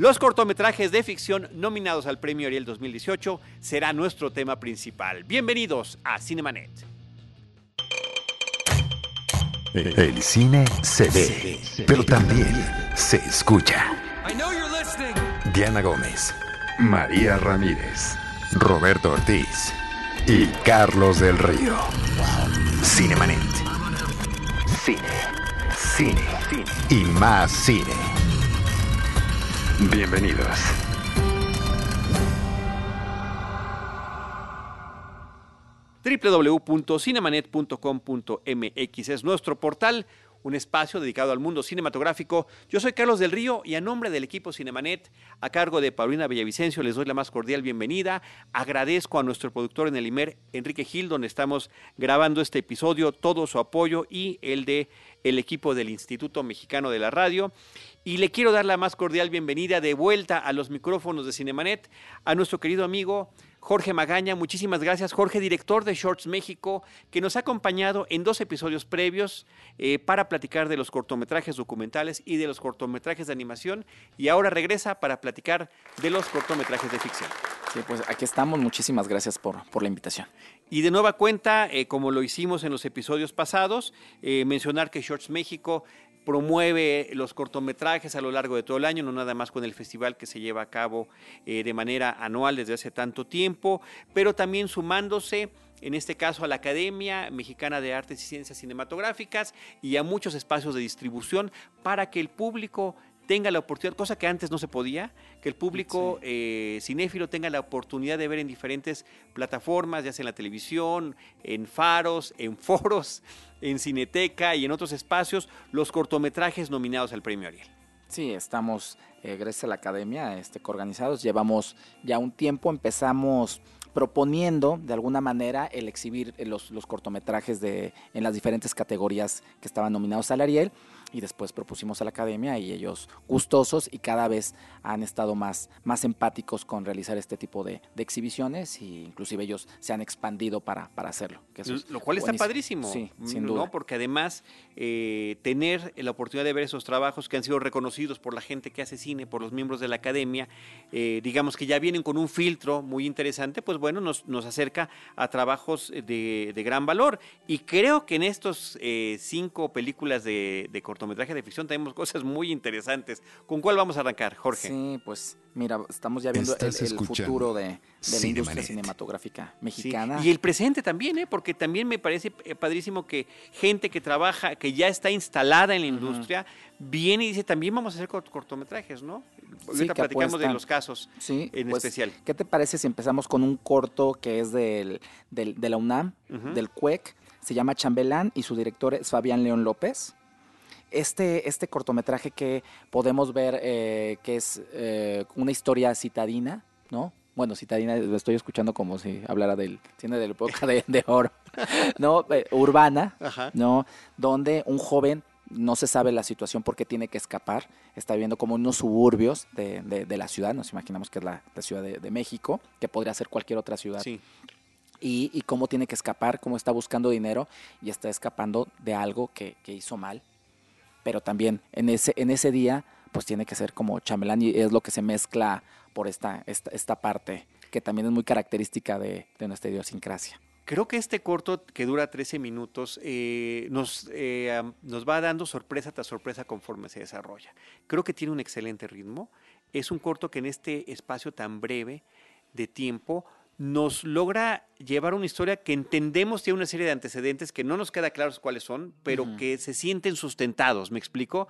Los cortometrajes de ficción nominados al Premio Ariel 2018 será nuestro tema principal. Bienvenidos a Cinemanet. El cine se ve, pero también se escucha. Diana Gómez, María Ramírez, Roberto Ortiz y Carlos del Río. Cinemanet. Cine, cine, cine y más cine. Bienvenidos. www.cinemanet.com.mx es nuestro portal, un espacio dedicado al mundo cinematográfico. Yo soy Carlos del Río y a nombre del equipo Cinemanet, a cargo de Paulina Villavicencio, les doy la más cordial bienvenida. Agradezco a nuestro productor en el IMER, Enrique Gil, donde estamos grabando este episodio, todo su apoyo y el de el equipo del Instituto Mexicano de la Radio. Y le quiero dar la más cordial bienvenida de vuelta a los micrófonos de Cinemanet a nuestro querido amigo Jorge Magaña. Muchísimas gracias, Jorge, director de Shorts México, que nos ha acompañado en dos episodios previos eh, para platicar de los cortometrajes documentales y de los cortometrajes de animación. Y ahora regresa para platicar de los cortometrajes de ficción. Sí, pues aquí estamos. Muchísimas gracias por, por la invitación. Y de nueva cuenta, eh, como lo hicimos en los episodios pasados, eh, mencionar que Shorts México promueve los cortometrajes a lo largo de todo el año, no nada más con el festival que se lleva a cabo eh, de manera anual desde hace tanto tiempo, pero también sumándose en este caso a la Academia Mexicana de Artes y Ciencias Cinematográficas y a muchos espacios de distribución para que el público tenga la oportunidad, cosa que antes no se podía, que el público eh, cinéfilo tenga la oportunidad de ver en diferentes plataformas, ya sea en la televisión, en faros, en foros, en Cineteca y en otros espacios, los cortometrajes nominados al Premio Ariel. Sí, estamos, eh, gracias a la academia, este, organizados. Llevamos ya un tiempo, empezamos proponiendo de alguna manera el exhibir los, los cortometrajes de, en las diferentes categorías que estaban nominados al Ariel y después propusimos a la academia y ellos gustosos y cada vez han estado más, más empáticos con realizar este tipo de, de exhibiciones e inclusive ellos se han expandido para, para hacerlo. Que eso es Lo cual está padrísimo. Sí, sin ¿no? duda. Porque además eh, tener la oportunidad de ver esos trabajos que han sido reconocidos por la gente que hace cine, por los miembros de la academia, eh, digamos que ya vienen con un filtro muy interesante, pues bueno, nos, nos acerca a trabajos de, de gran valor. Y creo que en estos eh, cinco películas de, de cortometraje de ficción tenemos cosas muy interesantes. ¿Con cuál vamos a arrancar, Jorge? Sí, pues mira, estamos ya viendo el, futuro de, de la industria cinematográfica Sí, mexicana. Y el presente también, ¿eh? porque también me parece eh, padrísimo que gente que trabaja, que ya está instalada en la industria, viene y dice, también vamos a hacer cort- cortometrajes, ¿no? Ahorita que platicamos de apuestan. los casos Sí, en pues, especial. ¿Qué te parece si empezamos con un corto que es del, del- de la UNAM, del CUEC? Se llama Chambelán y su director es Fabián León López. Este, este cortometraje que podemos ver eh, que es eh, una historia citadina, ¿no? Bueno, citadina lo estoy escuchando como si hablara del cine de la época de, de oro, ¿no? Eh, urbana, Ajá. ¿no? Donde un joven no se sabe la situación porque tiene que escapar, está viviendo como unos suburbios de, de- de la ciudad, nos imaginamos que es la, la Ciudad de, de México, que podría ser cualquier otra ciudad, Sí. y, y cómo tiene que escapar, cómo está buscando dinero y está escapando de algo que, que hizo mal, pero también en ese, en ese día pues tiene que ser como chamelán y es lo que se mezcla por esta, esta, esta parte que también es muy característica de, nuestra idiosincrasia. Creo que este corto que dura 13 minutos eh, nos, eh, nos va dando sorpresa tras sorpresa conforme se desarrolla. Creo que tiene un excelente ritmo. Es un corto que en este espacio tan breve de tiempo nos logra llevar una historia que entendemos tiene una serie de antecedentes que no nos queda claros cuáles son, pero que se sienten sustentados, ¿me explico?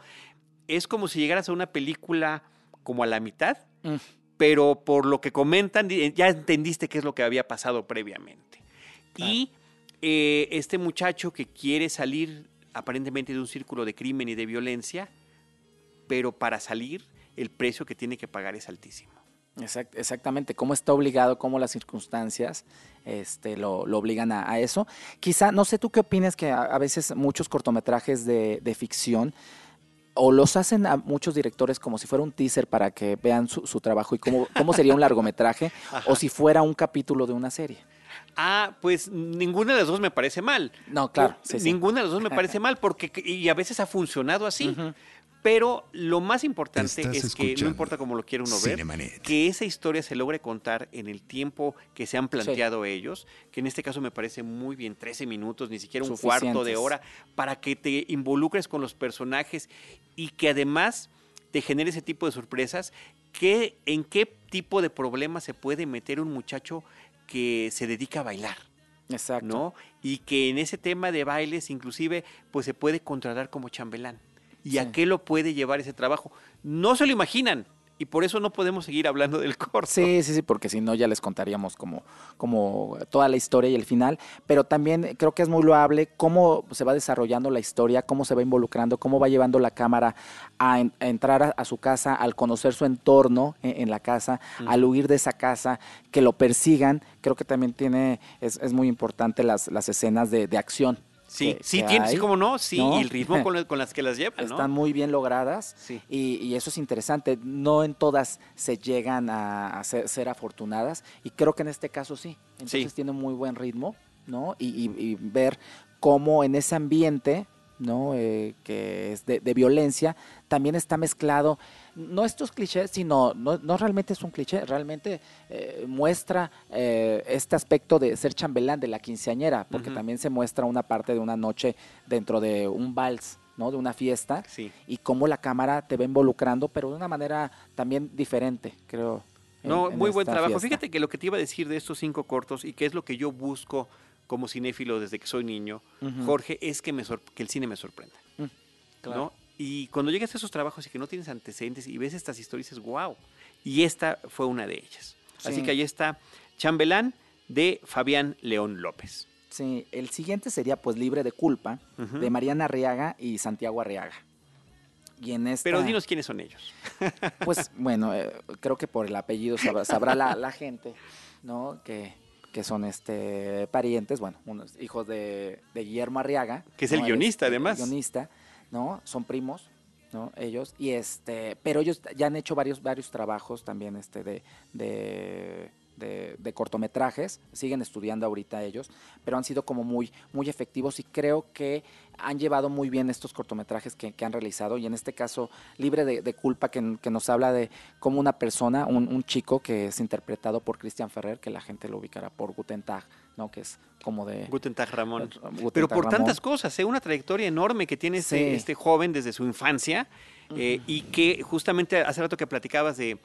Es como si llegaras a una película como a la mitad, Mm. pero por lo que comentan, ya entendiste qué es lo que había pasado previamente. Y eh, este muchacho que quiere salir aparentemente de un círculo de crimen y de violencia, pero para salir el precio que tiene que pagar es altísimo. Exact- exactamente, cómo está obligado, cómo las circunstancias este, lo, lo obligan a, a eso. Quizá, no sé tú qué opinas que a, a veces muchos cortometrajes de, de ficción o los hacen a muchos directores como si fuera un teaser para que vean su, su trabajo y cómo, cómo sería un largometraje o si fuera un capítulo de una serie. Ah, pues ninguna de las dos me parece mal. No, claro, sí, sí. Ninguna de las dos me parece mal porque y a veces ha funcionado así. Pero lo más importante es que no importa cómo lo quiera uno ver, que esa historia se logre contar en el tiempo que se han planteado ellos, que en este caso me parece muy bien, 13 minutos, ni siquiera un cuarto de hora, para que te involucres con los personajes y que además te genere ese tipo de sorpresas. Que, ¿En qué tipo de problema se puede meter un muchacho que se dedica a bailar? Exacto. ¿no? Y que en ese tema de bailes inclusive pues se puede contratar como chambelán y a qué lo puede llevar ese trabajo. No se lo imaginan. Y por eso no podemos seguir hablando del corto. Sí, sí, sí, porque si no ya les contaríamos como, como toda la historia y el final. Pero también creo que es muy loable cómo se va desarrollando la historia, cómo se va involucrando, cómo va llevando la cámara a, entrar a, su casa, al conocer su entorno en, la casa, al huir de esa casa, que lo persigan. Creo que también tiene, es, es muy importante las, las escenas de, de acción Sí, sí, tiene, sí, como no, sí, y el ritmo con, las que las llevan, Están muy bien logradas sí. y, eso es interesante. No en todas se llegan a, ser, afortunadas y creo que en este caso sí. Entonces tiene muy buen ritmo, ¿no? Y, ver cómo en ese ambiente, ¿no? Eh, que es de, de violencia, también está mezclado no estos clichés, sino no, no realmente es un cliché, realmente eh, muestra eh, este aspecto de ser chambelán de la quinceañera, porque también se muestra una parte de una noche dentro de un vals. ¿no? de una fiesta y cómo la cámara te va involucrando, pero de una manera también diferente, creo. No, muy buen trabajo. Fíjate que lo que te iba a decir de estos cinco cortos y que es lo que yo busco como cinéfilo desde que soy niño, Jorge, es que, me que el cine me sorprenda. Mm, claro. Y cuando llegas a esos trabajos y que no tienes antecedentes y ves estas historias, dices, wow. Y esta fue una de ellas. Así que ahí está Chambelán de Fabián León López. Sí, el siguiente sería pues Libre de Culpa, de Mariana Arriaga y Santiago Arriaga. Y en esta, Pero dinos quiénes son ellos. Pues bueno, eh, creo que por el apellido sabrá, la, gente, ¿no? Que, que son este parientes, bueno, unos hijos de, Guillermo Arriaga. Que es el guionista, además. El guionista ¿no? Son primos, ¿no? Ellos, y este, pero ellos ya han hecho varios, varios trabajos también este, de, de, de, cortometrajes, siguen estudiando ahorita ellos, pero han sido como muy, muy efectivos y creo que han llevado muy bien estos cortometrajes que, han realizado y en este caso Libre de, Culpa que, nos habla de cómo una persona, un, un, chico que es interpretado por Cristian Ferrer, que la gente lo ubicará por Guten Tag, ¿no? que es como de... Guten Tag Ramón. Pero por tantas cosas, ¿eh? una trayectoria enorme que tiene este, este joven desde su infancia eh, y que justamente hace rato que platicabas de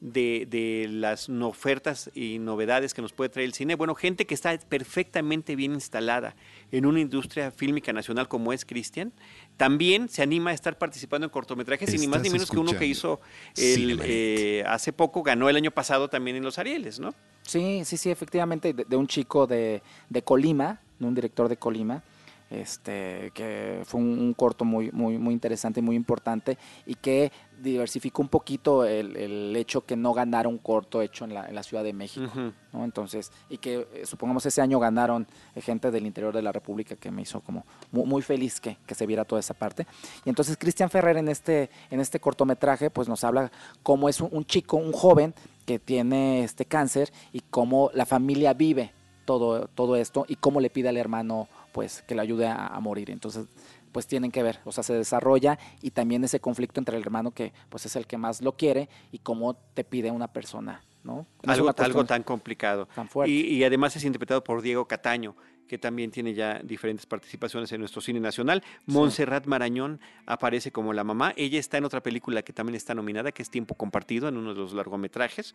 de, las ofertas y novedades que nos puede traer el cine. Bueno, gente que está perfectamente bien instalada en una industria fílmica nacional como es Cristian, también se anima a estar participando en cortometrajes y ni más ni menos que uno que hizo eh, hace poco, ganó el año pasado también en Los Arieles, ¿no? Sí, sí, sí, efectivamente, de, un chico de, de Colima, de un director de Colima, este, que fue un, corto muy, muy, muy interesante, muy importante y que diversificó un poquito el, hecho que no ganara un corto hecho en la, en la Ciudad de México, ¿no? Entonces, y que eh, supongamos ese año ganaron gente del interior de la República que me hizo como muy, feliz que, que, se viera toda esa parte. Y entonces Cristian Ferrer en este, en este cortometraje pues nos habla cómo es un, chico, un joven que tiene este cáncer y cómo la familia vive todo, todo esto y cómo le pide al hermano pues que le ayude a, morir. Entonces, pues tienen que ver, o sea, se desarrolla y también ese conflicto entre el hermano que pues es el que más lo quiere y cómo te pide una persona, ¿no? algo, algo tan complicado. Tan fuerte. y, además es interpretado por Diego Cataño, que también tiene ya diferentes participaciones en nuestro cine nacional. Montserrat Marañón aparece como la mamá. Ella está en otra película que también está nominada, que es Tiempo Compartido, en uno de los largometrajes.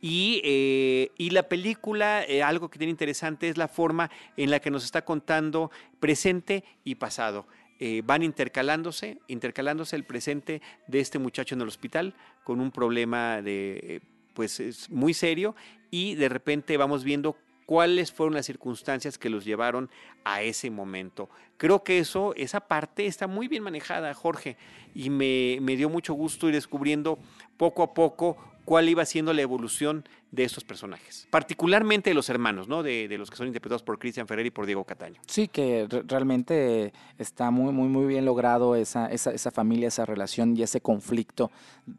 Y, eh, la película, eh, algo que tiene interesante es la forma en la que nos está contando presente y pasado. Eh, van intercalándose, intercalándose el presente de este muchacho en el hospital con un problema de, pues, es muy serio y de repente vamos viendo cuáles fueron las circunstancias que los llevaron a ese momento. Creo que eso, esa parte está muy bien manejada, Jorge, y me, dio mucho gusto ir descubriendo poco a poco cuál iba siendo la evolución de estos personajes, particularmente de los hermanos, ¿no? De, los que son interpretados por Cristian Ferrer y por Diego Cataño. Sí, que realmente está muy, muy, muy bien logrado esa, esa, esa familia, esa relación y ese conflicto.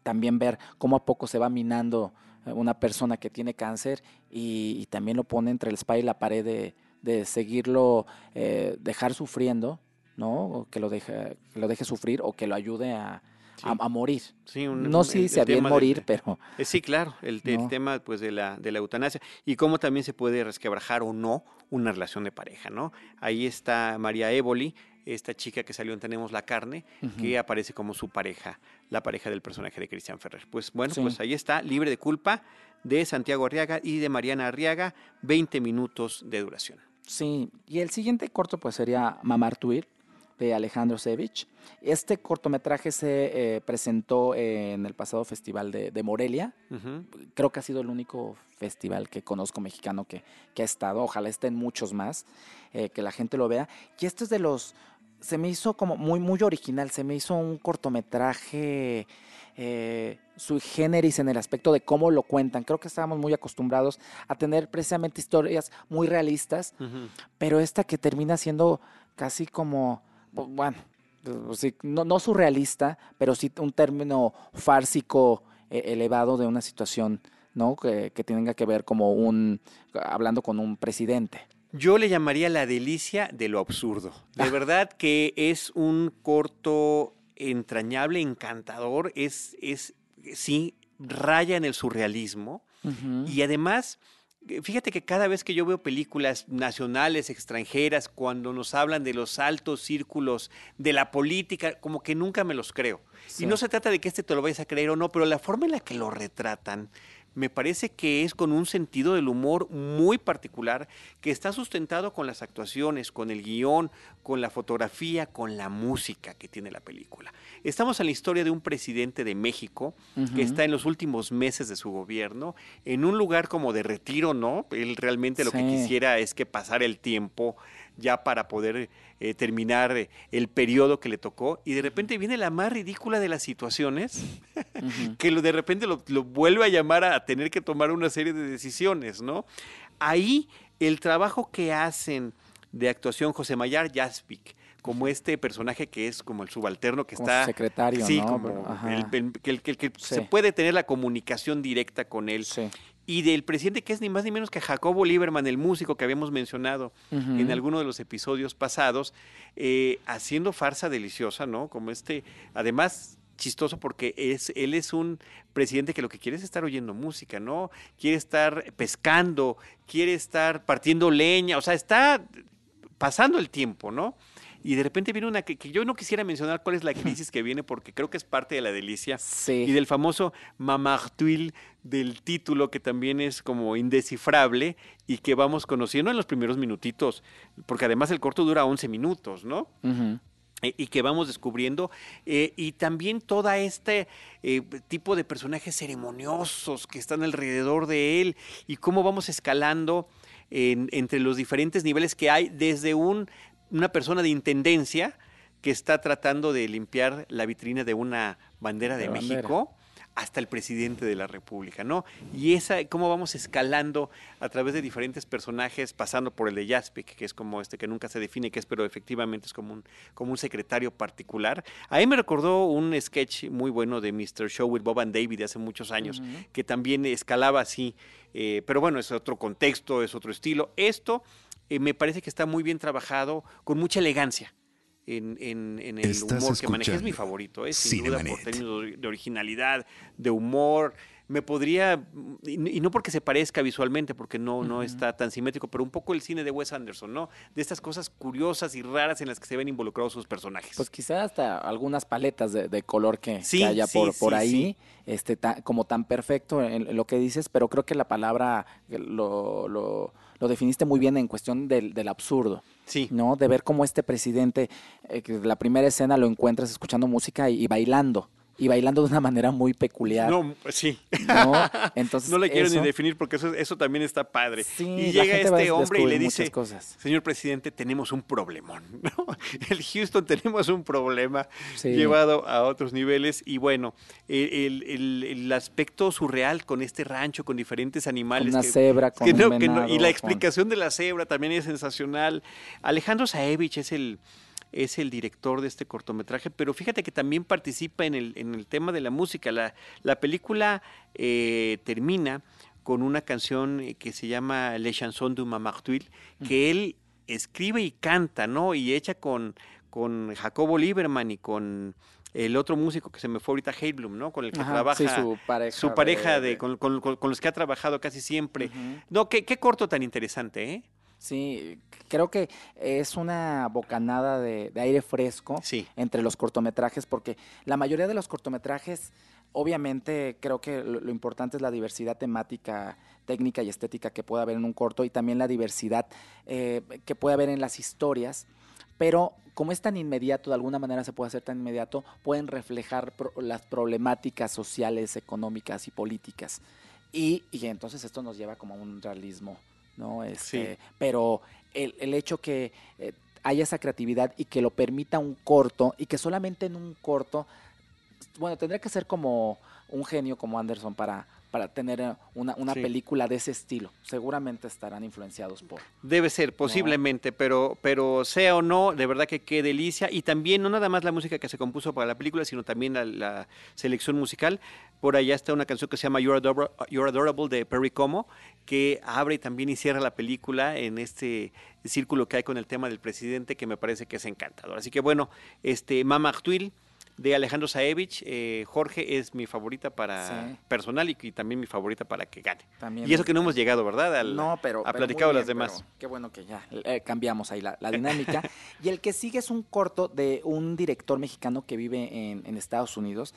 También ver cómo a poco se va minando una persona que tiene cáncer y, también lo pone entre el spa y la pared de, de seguirlo, eh, dejar sufriendo, ¿no? Que lo, deje, que lo deje sufrir o que lo ayude a, a, morir. no sí se había morir, pero... Eh, sí, claro, el, tema pues de la, de la eutanasia y cómo también se puede resquebrajar o no una relación de pareja, ¿no? Ahí está María Évoli, esta chica que salió en Tenemos la Carne, que aparece como su pareja, la pareja del personaje de Cristian Ferrer. Pues bueno, pues ahí está, libre de culpa, de Santiago Arriaga y de Mariana Arriaga, 20 minutos de duración. Sí, y el siguiente corto pues sería Mamar Tuir, de Alejandro Sevich. Este cortometraje se eh, presentó en el pasado festival de, Morelia. Creo que ha sido el único festival que conozco mexicano que, ha estado. Ojalá estén muchos más, eh, que la gente lo vea. Y este es de los... Se me hizo como muy, muy original. Se me hizo un cortometraje eh, sui generis en el aspecto de cómo lo cuentan. Creo que estábamos muy acostumbrados a tener precisamente historias muy realistas, pero esta que termina siendo casi como, bueno, pues no, surrealista, pero sí un término fársico eh, elevado de una situación, ¿no? Que, que tenga que ver como un, hablando con un presidente. Yo le llamaría la delicia de lo absurdo. De ah. verdad que es un corto entrañable, encantador, es, es sí, raya en el surrealismo y además... Fíjate que cada vez que yo veo películas nacionales, extranjeras, cuando nos hablan de los altos círculos de la política, como que nunca me los creo. Y no se trata de que este te lo vayas a creer o no, pero la forma en la que lo retratan, me parece que es con un sentido del humor muy particular que está sustentado con las actuaciones, con el guion, con la fotografía, con la música que tiene la película. Estamos en la historia de un presidente de México que está en los últimos meses de su gobierno, en un lugar como de retiro, ¿no? Él realmente lo que quisiera es que pasara el tiempo ya para poder eh, terminar eh, el periodo que le tocó y de repente viene la más ridícula de las situaciones que lo, de repente lo, vuelve a llamar a tener que tomar una serie de decisiones, ¿no? Ahí el trabajo que hacen de actuación José Mayar Jaspic, como este personaje que es como el subalterno que está secretario sí como el, que, se puede tener la comunicación directa con él sí y del presidente que es ni más ni menos que Jacobo Lieberman, el músico que habíamos mencionado en alguno de los episodios pasados, eh, haciendo farsa deliciosa, ¿no? Como este, además chistoso porque es, él es un presidente que lo que quiere es estar oyendo música, ¿no? Quiere estar pescando, quiere estar partiendo leña, o sea, está pasando el tiempo, ¿no? Y de repente viene una que, yo no quisiera mencionar cuál es la crisis que viene porque creo que es parte de la delicia y del famoso mamartuil del título que también es como indescifrable y que vamos conociendo en los primeros minutitos, porque además el corto dura 11 minutos, ¿no? E, y que vamos descubriendo, eh, y también todo este eh, tipo de personajes ceremoniosos que están alrededor de él, y cómo vamos escalando entre los diferentes niveles que hay, desde un una persona de intendencia que está tratando de limpiar la vitrina de una bandera de, México hasta el presidente de la República, ¿no? Y esa, cómo vamos escalando a través de diferentes personajes, pasando por el de Jaspic, que es como este que nunca se define qué es, pero efectivamente es como un, como un secretario particular. A mí me recordó un sketch muy bueno de Mr. Show with Bob and David de hace muchos años, que también escalaba así, eh, pero bueno, es otro contexto, es otro estilo. Esto eh, me parece que está muy bien trabajado, con mucha elegancia. En, en, el humor que maneja. Es mi favorito, ¿eh? sin duda por términos de originalidad, de humor, me podría, y no porque se parezca visualmente, porque no, no está tan simétrico, pero un poco el cine de Wes Anderson, ¿no? De estas cosas curiosas y raras en las que se ven involucrados sus personajes. Pues quizás hasta algunas paletas de, color que, haya por, por ahí, este, como tan perfecto en, lo que dices, pero creo que la palabra lo, lo, definiste muy bien en cuestión del, del absurdo. Sí. ¿No? De ver cómo este presidente, eh, que la primera escena lo encuentras escuchando música y bailando y bailando de una manera muy peculiar. No, sí. No, Entonces, no le quiero ni definir porque eso, eso también está padre. y llega este hombre y le dice, señor presidente, tenemos un problemón. ¿no? El Houston tenemos un problema llevado a otros niveles y bueno, el, el, el, aspecto surreal con este rancho, con diferentes animales. Una cebra, con un Y la explicación de la cebra también es sensacional. Alejandro Saevich es el es el director de este cortometraje, pero fíjate que también participa en el, en el tema de la música. La, la película eh, termina con una canción que se llama Le Chanson du Mamartuil, que él escribe y canta, ¿no? Y hecha con, con Jacobo Lieberman y con el otro músico que se me fue ahorita, Heidblum, ¿no? Con el que trabaja. Sí, su pareja. Su pareja de, con, los que ha trabajado casi siempre. No, qué, qué corto tan interesante, ¿eh? Sí, creo que es una bocanada de, aire fresco entre los cortometrajes, porque la mayoría de los cortometrajes, obviamente, creo que lo, importante es la diversidad temática, técnica y estética que puede haber en un corto y también la diversidad eh, que puede haber en las historias. Pero como es tan inmediato, de alguna manera se puede hacer tan inmediato, pueden reflejar las problemáticas sociales, económicas y políticas. Y, y entonces esto nos lleva como a un realismo ¿no? Este, Pero el, el, hecho que eh, haya esa creatividad y que lo permita un corto y que solamente en un corto, bueno, tendría que ser como un genio como Anderson para, para tener eh, una, película de ese estilo. Seguramente estarán influenciados por. Debe ser, posiblemente, pero, pero sea o no, de verdad que qué delicia. Y también no nada más la música que se compuso para la película, sino también la, selección musical. Por allá está una canción que se llama You're Adorable, You're Adorable de Perry Como, que abre también y cierra la película en este círculo que hay con el tema del presidente, que me parece que es encantador. Así que bueno, este Mama Actuil de Alejandro Saevich. Eh, Jorge es mi favorita para personal y, también mi favorita para que gane. y eso que no hemos llegado, ¿verdad? no, pero. A platicar las demás. Qué bueno que ya eh, cambiamos ahí la, dinámica. y el que sigue es un corto de un director mexicano que vive en, en Estados Unidos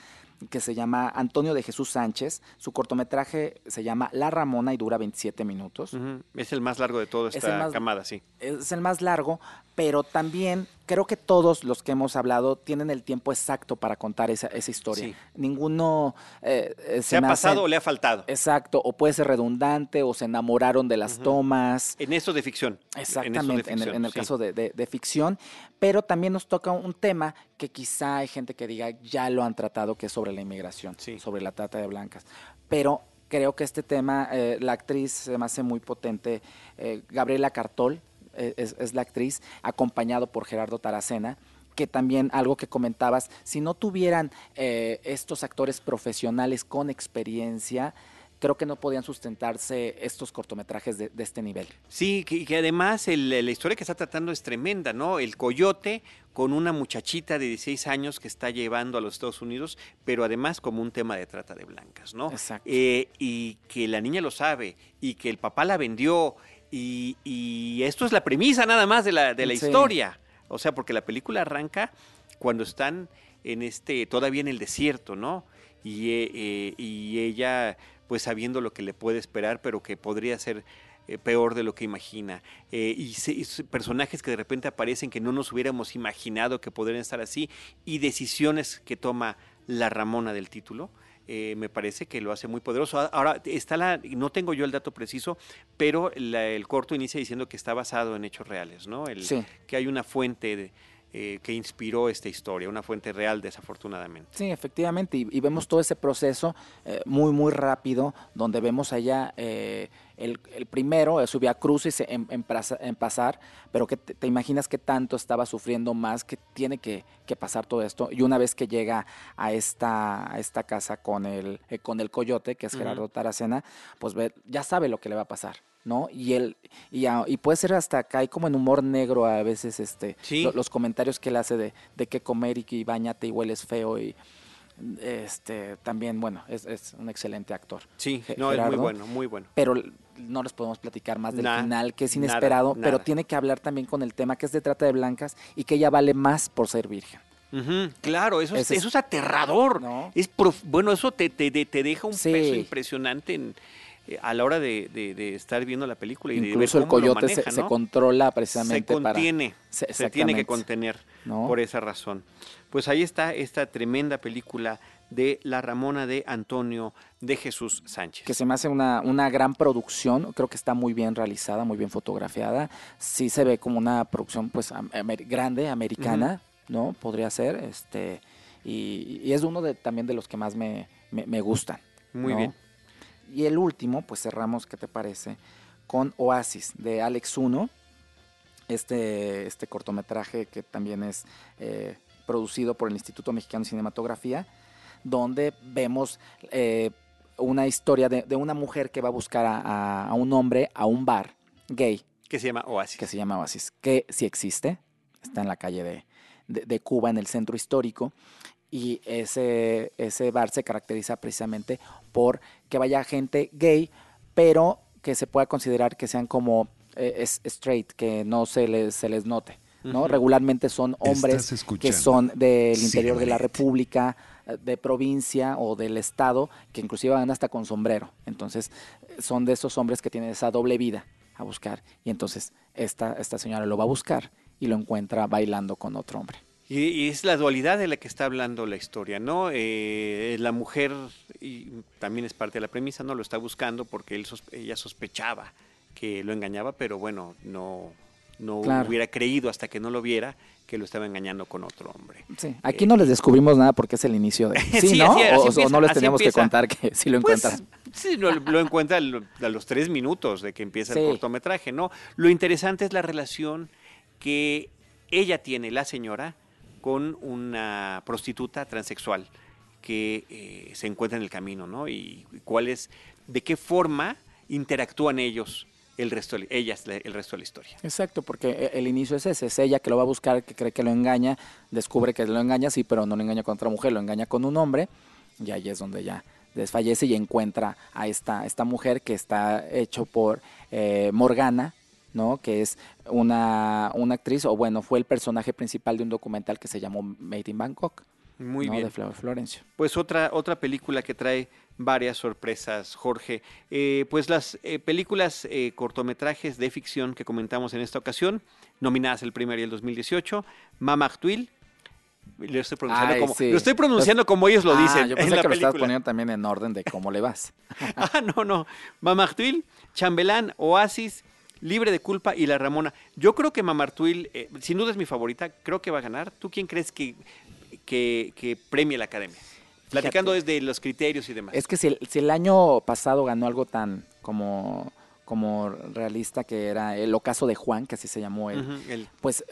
que se llama Antonio de Jesús Sánchez. Su cortometraje se llama La Ramona y dura 27 minutos. Es el más largo de toda esta camada, sí. Es el más largo, pero también creo que todos los que hemos hablado tienen el tiempo exacto para contar esa, esa historia. Ninguno eh, eh, se, ha pasado o le ha faltado. Exacto, o puede ser redundante o se enamoraron de las tomas. En eso de ficción. Exactamente, en, el, caso de, de, ficción. Pero también nos toca un tema que quizá hay gente que diga ya lo han tratado, que es sobre la inmigración, sobre la trata de blancas. Pero creo que este tema, eh, la actriz se me hace muy potente, eh, Gabriela Cartol eh, es, la actriz, acompañado por Gerardo Taracena que también algo que comentabas, si no tuvieran estos actores profesionales con experiencia, creo que no podían sustentarse estos cortometrajes de, este nivel. Sí, que, además la historia que está tratando es tremenda, ¿no? El coyote con una muchachita de 16 años que está llevando a los Estados Unidos, pero además como un tema de trata de blancas, ¿no? Exacto. Eh, y que la niña lo sabe, y que el papá la vendió, y, esto es la premisa nada más de la, de la historia. O sea, porque la película arranca cuando están en este, todavía en el desierto, ¿no? Y, eh, eh, y ella pues sabiendo lo que le puede esperar, pero que podría ser eh, peor de lo que imagina. Eh, y, personajes que de repente aparecen que no nos hubiéramos imaginado que podrían estar así, y decisiones que toma la Ramona del título. Eh, me parece que lo hace muy poderoso. Ahora, está la, no tengo yo el dato preciso, pero el corto inicia diciendo que está basado en hechos reales, ¿no? El, Que hay una fuente de, eh, que inspiró esta historia, una fuente real desafortunadamente. Sí, efectivamente, y, vemos todo ese proceso eh, muy, muy rápido, donde vemos allá eh, el, primero, subía a cruces en, en, en, pasar, pero que te, imaginas que tanto estaba sufriendo más, que tiene que, pasar todo esto, y una vez que llega a esta, a esta casa con el, con el coyote, que es Gerardo Taracena, pues ve, ya sabe lo que le va a pasar. ¿no? Y él, y, y, puede ser hasta acá, hay como en humor negro a veces este los comentarios que él hace de, de qué comer y que bañate y hueles feo y este también, bueno, es, es un excelente actor. Sí, no, es muy bueno, muy bueno. Pero no les podemos platicar más del final, que es inesperado, pero tiene que hablar también con el tema que es de trata de blancas y que ella vale más por ser virgen. claro, eso es, eso es aterrador. Es bueno, eso te, te, te deja un peso impresionante en, eh, a la hora de, estar viendo la película y Incluso de ver cómo el coyote se, controla precisamente se contiene, se, tiene que contener por esa razón. Pues ahí está esta tremenda película de La Ramona de Antonio de Jesús Sánchez. Que se me hace una, una gran producción, creo que está muy bien realizada, muy bien fotografiada. Sí se ve como una producción pues grande, americana, ¿no? Podría ser, este, y, es uno de, también de los que más me, me, gustan. Muy bien. Y el último, pues cerramos, ¿qué te parece? Con Oasis de Alex Uno, este, este cortometraje que también es eh, producido por el Instituto Mexicano de Cinematografía, donde vemos eh, una historia de, una mujer que va a buscar a, un hombre a un bar gay. Que se llama Oasis. Que se llama Oasis, que sí existe, está en la calle de, de Cuba, en el centro histórico y ese, ese bar se caracteriza precisamente por que vaya gente gay, pero que se pueda considerar que sean como eh, straight, que no se les, se les note. ¿no? Regularmente son hombres que son del interior de la República, de provincia o del estado, que inclusive van hasta con sombrero. Entonces, son de esos hombres que tienen esa doble vida a buscar. Y entonces, esta, esta señora lo va a buscar y lo encuentra bailando con otro hombre. Y, es la dualidad de la que está hablando la historia, ¿no? Eh, la mujer, y también es parte de la premisa, ¿no? Lo está buscando porque él ella sospechaba que lo engañaba, pero bueno, no, no hubiera creído hasta que no lo viera que lo estaba engañando con otro hombre. Sí. Aquí no les descubrimos nada porque es el inicio de... Sí, ¿no? o, no les teníamos que contar que sí lo pues, encuentran. sí, lo, encuentra a los tres minutos de que empieza el cortometraje, ¿no? Lo interesante es la relación que ella tiene, la señora, con una prostituta transexual que eh, se encuentra en el camino, ¿no? Y cuál es, de qué forma interactúan ellos el resto, ellas, el resto de la historia. Exacto, porque e, el inicio es ese, es ella que lo va a buscar, que cree que lo engaña, descubre que lo engaña, sí, pero no lo engaña con otra mujer, lo engaña con un hombre, y ahí es donde ya desfallece y encuentra a esta, esta mujer que está hecho por eh, Morgana, ¿no? Que es una, una actriz, o bueno, fue el personaje principal de un documental que se llamó Made in Bangkok. Muy bien. De Florencio. Pues otra, otra película que trae varias sorpresas, Jorge. Eh, pues las eh, películas eh, cortometrajes de ficción que comentamos en esta ocasión, nominadas el primer y el 2018, Mama Twill. Lo estoy pronunciando, como, lo estoy pronunciando como ellos lo ah, dicen. Yo pensé que lo estabas poniendo también en orden de cómo le vas. ah, no, no. Mama Twill, Chambelán, Oasis, Libre de culpa y La Ramona. Yo creo que Mamartuil, eh, sin duda es mi favorita, creo que va a ganar. ¿Tú quién crees que, que, que premie la academia? Platicando desde los criterios y demás. Es que si si el año pasado ganó algo tan como como realista que era el ocaso de Juan, que así se llamó él. pues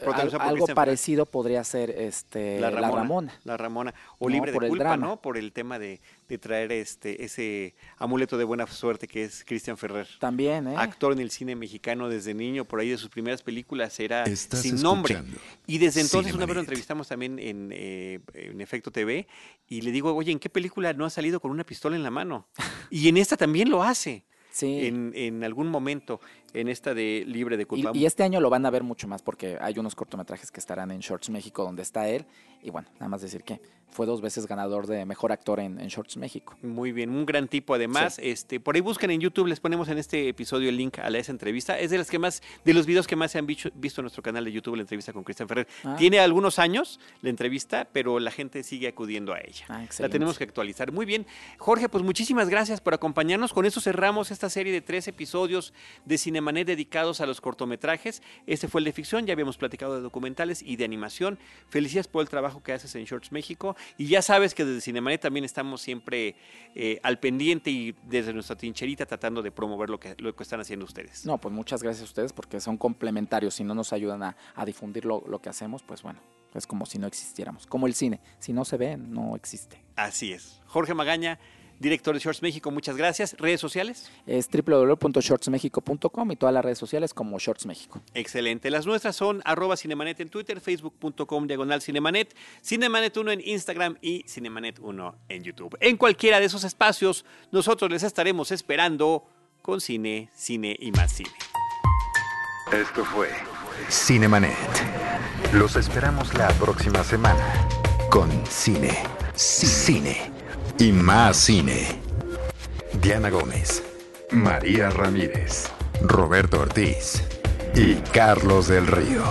algo parecido podría ser este la Ramona. La Ramona. O libre de culpa, ¿no? Por el tema de, traer este ese amuleto de buena suerte que es Cristian Ferrer. También, ¿eh? Actor en el cine mexicano desde niño, por ahí de sus primeras películas era sin nombre. Y desde entonces una vez lo entrevistamos también en, eh, en Efecto TV y le digo, oye, ¿en qué película no ha salido con una pistola en la mano? y en esta también lo hace en, en, algún momento en esta de Libre de Culpa. Y, este año lo van a ver mucho más porque hay unos cortometrajes que estarán en Shorts México donde está él. Y bueno, nada más decir que fue dos veces ganador de mejor actor en, Shorts México. Muy bien, un gran tipo además. Este, por ahí busquen en YouTube, les ponemos en este episodio el link a esa entrevista. Es de las que más, de los videos que más se han visto, en nuestro canal de YouTube, la entrevista con Cristian Ferrer. Ah. Tiene algunos años la entrevista, pero la gente sigue acudiendo a ella. Ah, la tenemos que actualizar. Muy bien. Jorge, pues muchísimas gracias por acompañarnos. Con eso cerramos esta serie de tres episodios de Cinemanet dedicados a los cortometrajes. Este fue el de ficción, ya habíamos platicado de documentales y de animación. Felicidades por el trabajo que haces en Shorts México. Y ya sabes que desde Cinemanet también estamos siempre eh, al pendiente y desde nuestra trincherita tratando de promover lo que, lo que están haciendo ustedes. No, pues muchas gracias a ustedes porque son complementarios. Si no nos ayudan a, a difundir lo, lo que hacemos, pues bueno, es como si no existiéramos. Como el cine, si no se ve, no existe. Así es. Jorge Magaña director de Shorts México, muchas gracias. ¿Redes sociales? Es www.shortsmexico.com y todas las redes sociales como Shorts México. Excelente. Las nuestras son arroba Cinemanet en Twitter, facebook.com diagonal Cinemanet, Cinemanet1 en Instagram y Cinemanet1 en YouTube. En cualquiera de esos espacios, nosotros les estaremos esperando con cine, cine y más cine. Esto fue Cinemanet. Los esperamos la próxima semana con cine, cine y más cine. Diana Gómez, María Ramírez, Roberto Ortiz y Carlos del Río.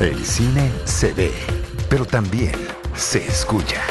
El cine se ve, pero también se escucha.